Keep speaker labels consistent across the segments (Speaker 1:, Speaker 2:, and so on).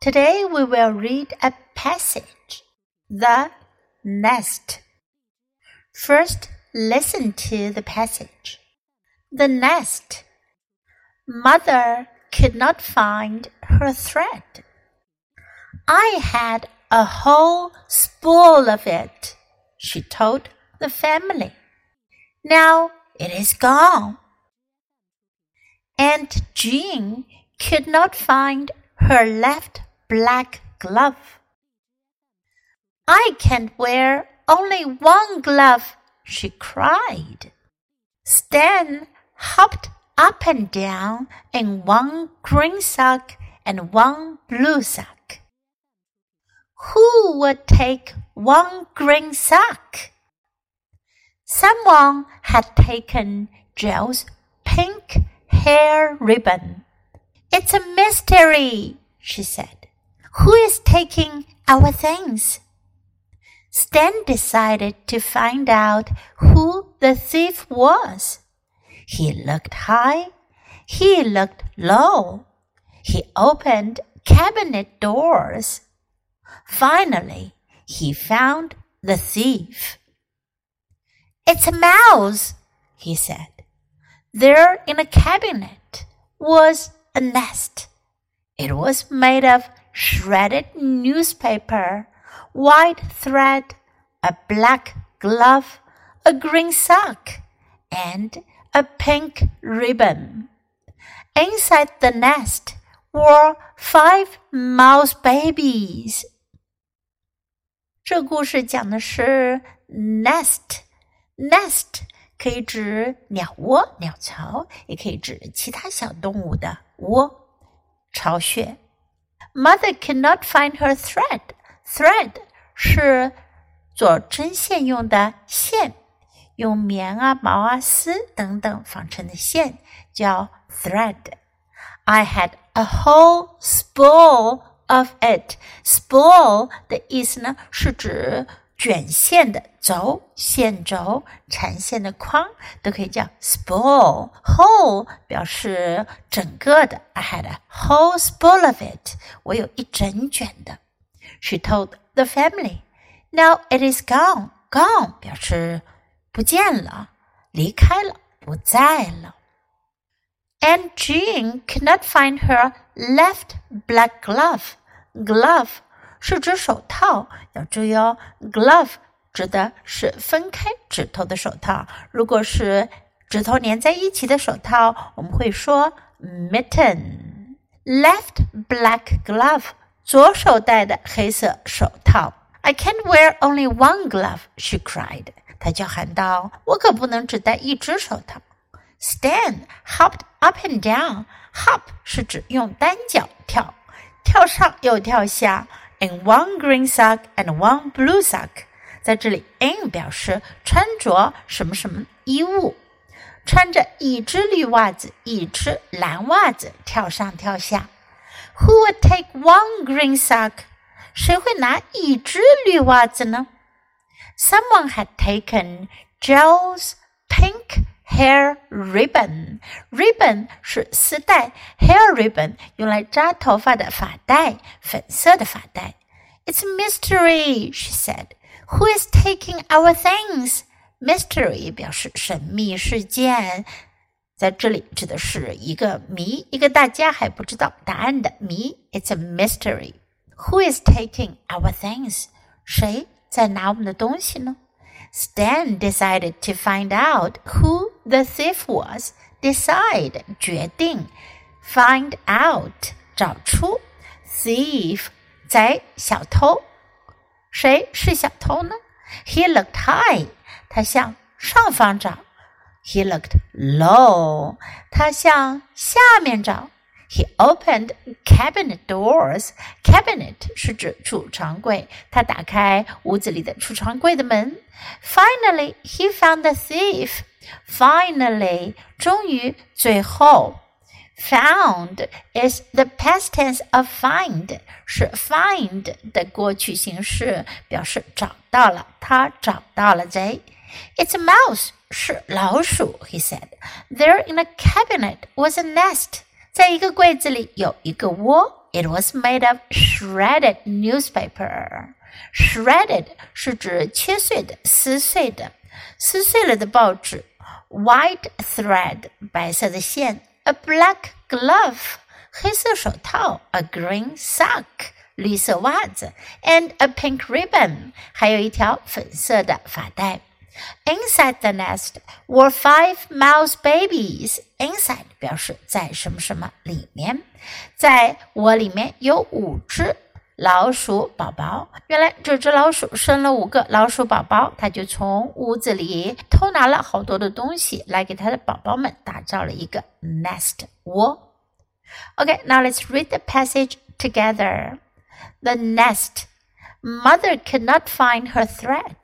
Speaker 1: Today we will read a passage, The Nest. First, listen to the passage. The nest. Mother could not find her thread. I had a whole spool of it, she told the family. Now it is gone. Aunt Jean could not find her left black glove. I can't wear only one glove, she cried. Stan hopped up and down in one green sock and one blue sock. Who would take one green sock? Someone had taken Joe's pink hair ribbon. It's a mystery, she said. Who is taking our things? Stan decided to find out who the thief was. He looked high. He looked low. He opened cabinet doors. Finally, he found the thief. It's a mouse, he said. There in a cabinet was a nest. It was made of shredded newspaper, white thread, a black glove, a green sock, and a pink ribbon. Inside the nest were five mouse babies. 这故事讲的是 nest。nest 可以指鸟窝、鸟巢，也可以指其他小动物的窝、巢穴。 Mother cannot find her thread. Thread 是做针线用的线，用棉啊、毛啊、丝等等纺成的线叫 thread。I had a whole spool of it. Spool 的意思呢，是指 卷线的轴、线轴、缠线的框都可以叫 spool。whole 表示整个的，I had a whole spool of it。我有一整卷的。She told the family, "Now it is gone." Gone 表示不见了，离开了，不在了。Aunt Jean could not find her left black glove. Glove 是指手套，要注意哦。Glove 指的是分开指头的手套。如果是指头粘在一起的手套，我们会说 mitten。Left black glove，左手戴的黑色手套。I can't wear only one glove, she cried. 她叫喊道：“我可不能只戴一只手套。” stand，hopped up and down. Hop 是指用单脚跳，跳上又跳下。In one green sock and one blue sock，在这里，in 表示穿着什么什么衣物，穿着一只绿袜子，一只蓝袜子，跳上跳下。Who would take one green sock？谁会拿一只绿袜子呢？Someone had taken Joe's pink hair ribbon. Ribbon 是丝带，hair ribbon 用来扎头发的发带，粉色的发带。It's a mystery, she said. Who is taking our things? Mystery 表示神秘事件，在这里指的是一个谜，一个大家还不知道答案的谜。It's a mystery. Who is taking our things? 谁在拿我们的东西呢 ？Stan decided to find out who the thief was. Decide 决定，find out 找出，thief 贼小偷。谁是小偷呢？He looked high，他向上方找；He looked low，他向下面找。 He opened cabinet doors. Cabinet 是指储藏柜，他打开屋子里的储藏柜的门。Finally, he found the thief. Finally，终于，最后。Found is the past tense of find，是 find 的过去形式，表示找到了，他找到了贼。It's a mouse，是老鼠。He said，There in a cabinet was a nest。 在一个柜子里有一个窝。 it was made of shredded newspaper. Shredded 是指切碎的、撕碎的、撕碎了的报纸。White thread 白色的线，a black glove 黑色手套，a green sock 绿色袜子，and a pink ribbon 还有一条粉色的发带。 Inside the nest were five mouse babies. Inside 表示在什么什么里面，在窝里面有五只老鼠宝宝。原来这只老鼠生了五个老鼠宝宝，它就从屋子里偷拿了好多的东西，来给它的宝宝们打造了一个 nest 窝。Okay, now let's read the passage together. The nest. Mother could not find her thread.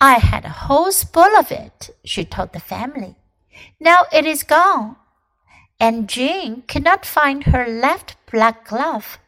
Speaker 1: I had a whole spool of it, she told the family. Now it is gone. Aunt Jean cannot find her left black glove.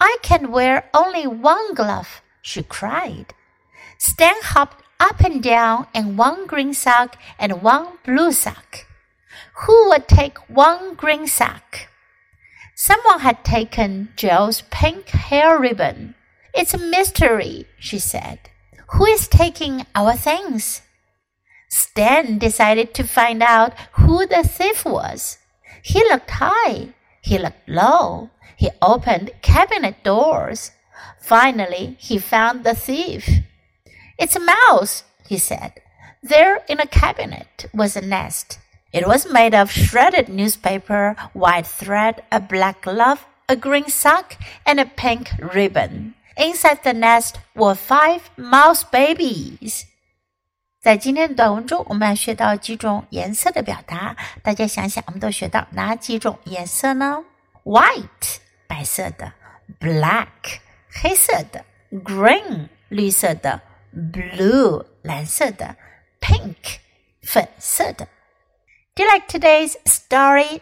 Speaker 1: I can wear only one glove, she cried. Stan hopped up and down in one green sock and one blue sock. Who would take one green sock? Someone had taken Jill's pink hair ribbon. It's a mystery, she said. Who is taking our things? Stan decided to find out who the thief was. He looked high. He looked low. He opened cabinet doors. Finally, he found the thief. It's a mouse, he said. There in a cabinet was a nest. It was made of shredded newspaper, white thread, a black glove, a green sock, and a pink ribbon. Inside the nest were five mouse babies. 在今天的短文中，我们要学到几种颜色的表达。大家想想，我们都学到哪几种颜色呢？White 白色的，Black 黑色的，Green 绿色的，Blue 蓝色的，Pink 粉色的。Do you like today's story？